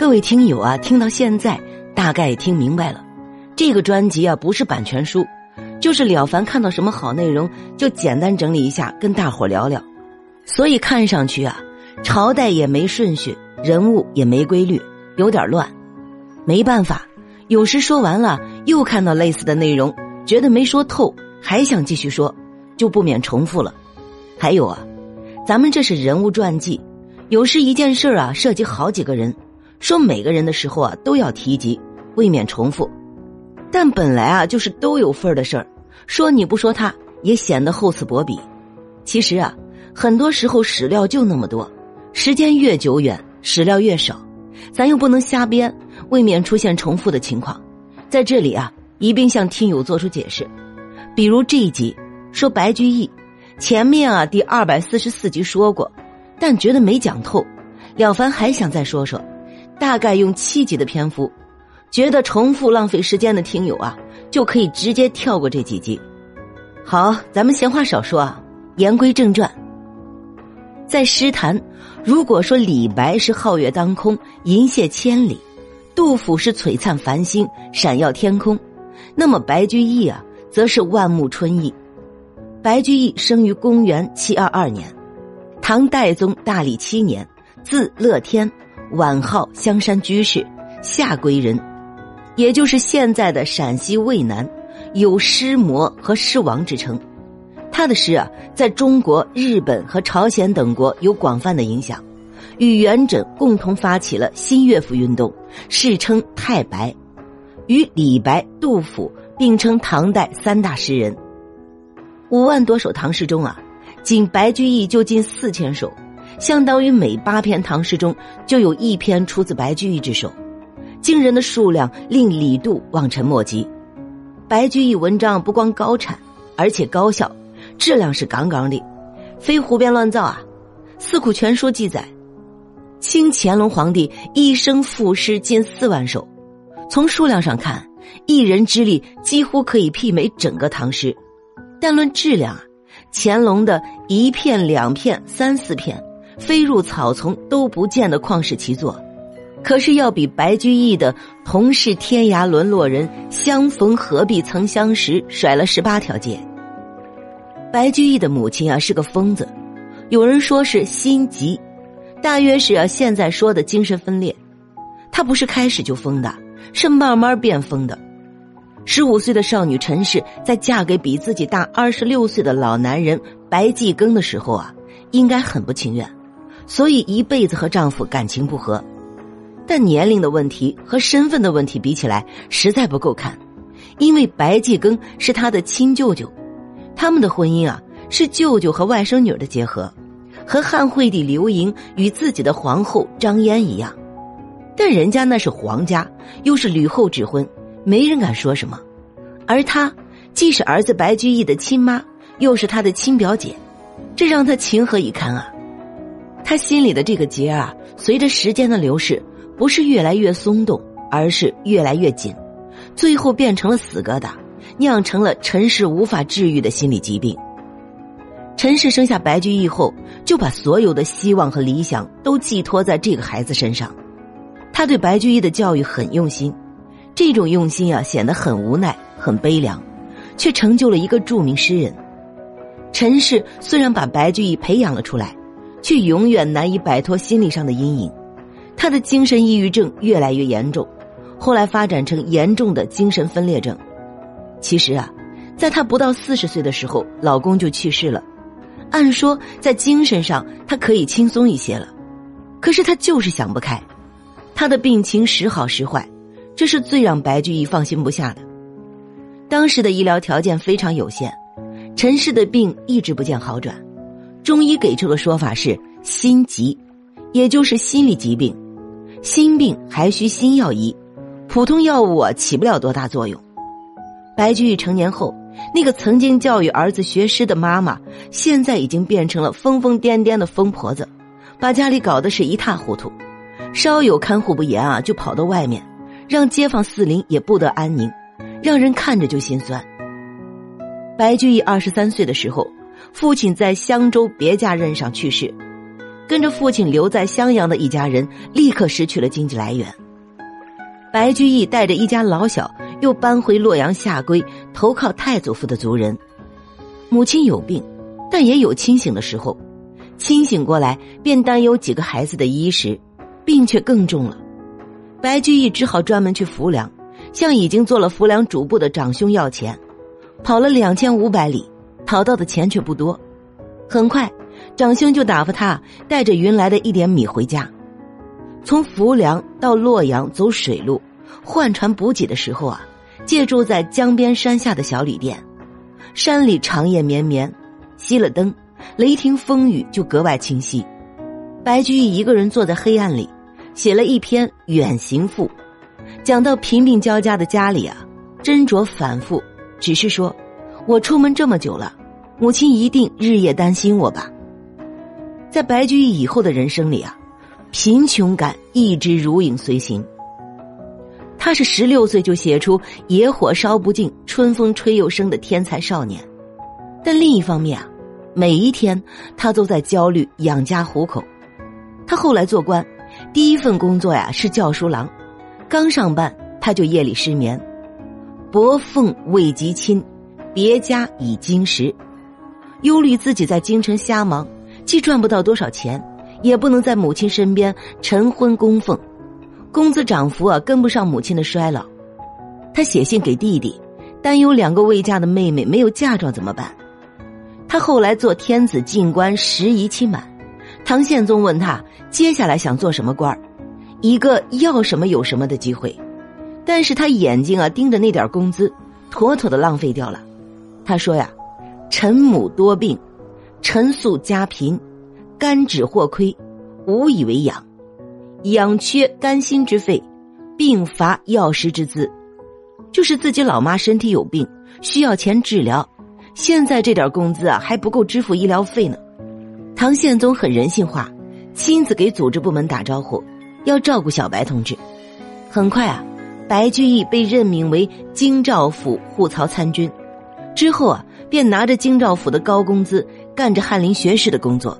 各位听友啊，听到现在大概听明白了，这个专辑啊不是版权书，就是了凡看到什么好内容就简单整理一下，跟大伙聊聊。所以看上去啊，朝代也没顺序，人物也没规律，有点乱。没办法，有时说完了又看到类似的内容，觉得没说透，还想继续说，就不免重复了。还有啊，咱们这是人物传记，有时一件事啊涉及好几个人。说每个人的时候啊，都要提及，未免重复。但本来啊，就是都有份儿的事儿，说你不说他，也显得厚此薄彼。其实啊，很多时候史料就那么多，时间越久远，史料越少，咱又不能瞎编，未免出现重复的情况。在这里啊，一并向听友做出解释。比如这一集说白居易，前面啊第二百四十四集说过，但觉得没讲透，了凡还想再说说。大概用七集的篇幅，觉得重复浪费时间的听友啊，就可以直接跳过这几集。好，咱们闲话少说啊，言归正传。在诗坛，如果说李白是皓月当空、银泻千里，杜甫是璀璨繁星、闪耀天空，那么白居易啊，则是万木春意。白居易生于公元七二二年，唐代宗大历七年，字乐天。晚号香山居士，下归人，也就是现在的陕西渭南，有诗魔和诗王之称。他的诗啊，在中国、日本和朝鲜等国有广泛的影响，与元稹共同发起了新乐府运动，世称太白，与李白、杜甫并称唐代三大诗人。五万多首唐诗中啊，仅白居易就近四千首。相当于每八篇唐诗中就有一篇出自白居易之手，惊人的数量令李杜望尘莫及。白居易文章不光高产，而且高效，质量是杠杠的，非胡编乱造啊！《四库全书》记载，清乾隆皇帝一生赋诗近四万首，从数量上看，一人之力几乎可以媲美整个唐诗。但论质量啊，乾隆的一片、两片、三四片。飞入草丛都不见的旷世奇作，可是要比白居易的“同是天涯沦落人，相逢何必曾相识”甩了十八条街。白居易的母亲啊是个疯子，有人说是心急，大约是啊现在说的精神分裂。她不是开始就疯的，是慢慢变疯的。十五岁的少女陈氏在嫁给比自己大二十六岁的老男人白继庚的时候啊，应该很不情愿。所以一辈子和丈夫感情不和，但年龄的问题和身份的问题比起来实在不够看，因为白继庚是他的亲舅舅，他们的婚姻啊是舅舅和外甥女的结合，和汉惠帝刘盈与自己的皇后张嫣一样，但人家那是皇家，又是吕后之婚，没人敢说什么，而他既是儿子白居易的亲妈，又是他的亲表姐，这让他情何以堪啊！他心里的这个结啊，随着时间的流逝，不是越来越松动，而是越来越紧，最后变成了死疙瘩，酿成了陈氏无法治愈的心理疾病。陈氏生下白居易后，就把所有的希望和理想都寄托在这个孩子身上。他对白居易的教育很用心，这种用心啊，显得很无奈、很悲凉，却成就了一个著名诗人。陈氏虽然把白居易培养了出来。却永远难以摆脱心理上的阴影，她的精神抑郁症越来越严重，后来发展成严重的精神分裂症。其实啊，在她不到四十岁的时候，老公就去世了。按说在精神上她可以轻松一些了，可是她就是想不开。她的病情时好时坏，这是最让白居易放心不下的。当时的医疗条件非常有限，陈氏的病一直不见好转。中医给出的说法是心疾，也就是心理疾病。心病还需心药医，普通药物啊起不了多大作用。白居易成年后，那个曾经教育儿子学诗的妈妈，现在已经变成了疯疯癫癫的疯婆子，把家里搞得是一塌糊涂。稍有看护不严啊，就跑到外面，让街坊四邻也不得安宁，让人看着就心酸。白居易二十三岁的时候。父亲在襄州别家任上去世，跟着父亲留在襄阳的一家人立刻失去了经济来源。白居易带着一家老小又搬回洛阳下归，投靠太祖父的族人。母亲有病，但也有清醒的时候。清醒过来，便担忧几个孩子的衣食，病却更重了。白居易只好专门去浮梁，向已经做了浮梁主簿的长兄要钱，跑了两千五百里，讨到的钱却不多。很快，长兄就打发他带着云来的一点米回家。从浮梁到洛阳走水路，换船补给的时候啊，借住在江边山下的小旅店。山里长夜绵绵，熄了灯。雷霆风雨就格外清晰。白居易一个人坐在黑暗里，写了一篇《远行赋》，讲到贫病交加的家里啊，斟酌反复，只是说：“我出门这么久了，母亲一定日夜担心我吧。”在白居易以后的人生里啊，贫穷感一直如影随形。他是十六岁就写出“野火烧不尽，春风吹又生”的天才少年，但另一方面啊。每一天，他都在焦虑养家糊口。他后来做官，第一份工作呀是教书郎。刚上班，他就夜里失眠。薄凤未及亲，别家已经时。忧虑自己在京城瞎忙，既赚不到多少钱，也不能在母亲身边晨昏供奉，工资涨幅啊跟不上母亲的衰老。他写信给弟弟，担忧两个未嫁的妹妹没有嫁妆怎么办。他后来做天子进官，时移期满。唐宪宗问他接下来想做什么官一个要什么有什么的机会。但是他眼睛啊盯着那点工资，妥妥的浪费掉了。他说呀：“臣母多病，臣素家贫，肝脂或亏，无以为养，养缺肝心之肺，病乏药食之资，就是自己老妈身体有病，需要钱治疗。”现在这点工资啊还不够支付医疗费呢。唐宪宗很人性化，亲自给组织部门打招呼，要照顾小白同志。很快啊，白居易被任命为京兆府护曹参军，之后啊便拿着京兆府的高工资，干着翰林学士的工作，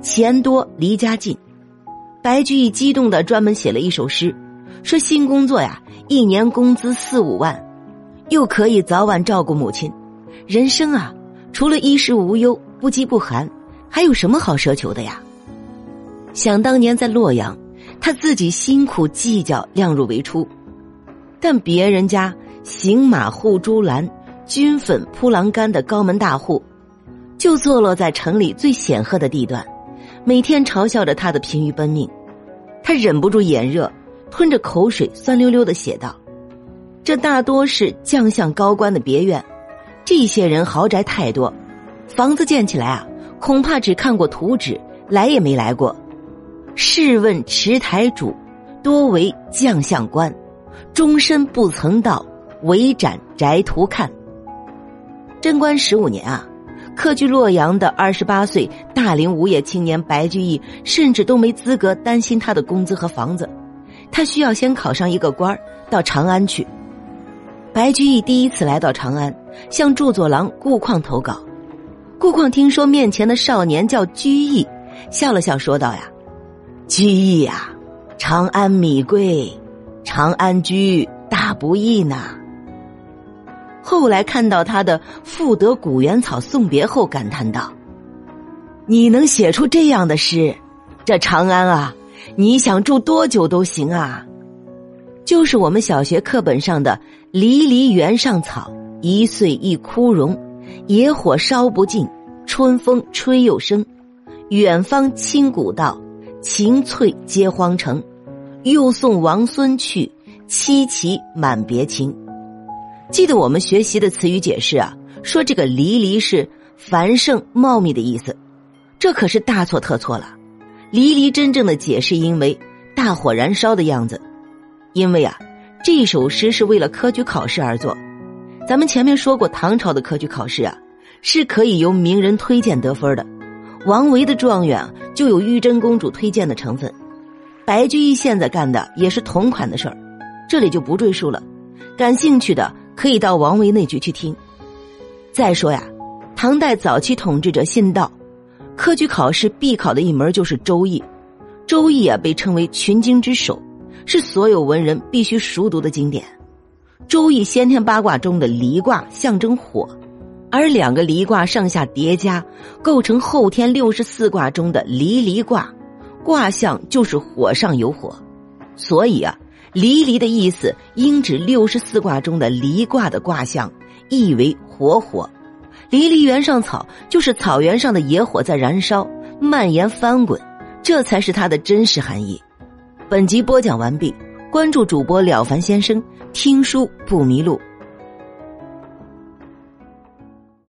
钱多离家近。白居易激动的专门写了一首诗，说新工作呀，一年工资四五万，又可以早晚照顾母亲。人生啊，除了衣食无忧、不饥不寒，还有什么好奢求的呀？想当年在洛阳，他自己辛苦计较、量入为出，但别人家行马护猪栏、军粉铺栏杆的高门大户，就坐落在城里最显赫的地段，每天嘲笑着他的疲于奔命。他忍不住眼热，吞着口水，酸溜溜的写道：“这大多是将相高官的别院。”这些人豪宅太多，房子建起来啊，恐怕只看过图纸，来也没来过。试问池台主，多为将相官，终身不曾到，围展宅图看。贞观十五年啊，客居洛阳的二十八岁大龄无业青年白居易，甚至都没资格担心他的工资和房子，他需要先考上一个官儿到长安去。白居易第一次来到长安，向著作郎顾况投稿。顾况听说面前的少年叫居易，笑了笑说道：“呀，居易呀，长安米贵，长安居大不易呢。”后来看到他的《赋得古原草送别》后，感叹道：“你能写出这样的诗，这长安啊，你想住多久都行啊。”就是我们小学课本上的“离离原上草，一岁一枯荣。野火烧不尽，春风吹又生。远方清古道，晴翠接荒城。又送王孙去，凄凄满别情。”记得我们学习的词语解释啊，说这个“离离”是繁盛茂密的意思，这可是大错特错了。“离离”真正的解释因为大火燃烧的样子。因为啊，这首诗是为了科举考试而作。咱们前面说过，唐朝的科举考试啊，是可以由名人推荐得分的。王维的状元就有玉真公主推荐的成分。白居易现在干的也是同款的事儿，这里就不赘述了。感兴趣的可以到王维那句去听。再说呀，唐代早期统治者信道，科举考试必考的一门就是《周易》，《周易》啊被称为群经之首，是所有文人必须熟读的经典。《周易》先天八卦中的离卦象征火，而两个离卦上下叠加，构成后天六十四卦中的离离卦，卦象就是火上有火，所以啊，离离的意思应指六十四卦中的离卦的卦象，意为火火。离离原上草，就是草原上的野火在燃烧、蔓延、翻滚，这才是它的真实含义。本集播讲完毕，关注主播了凡先生，听书不迷路。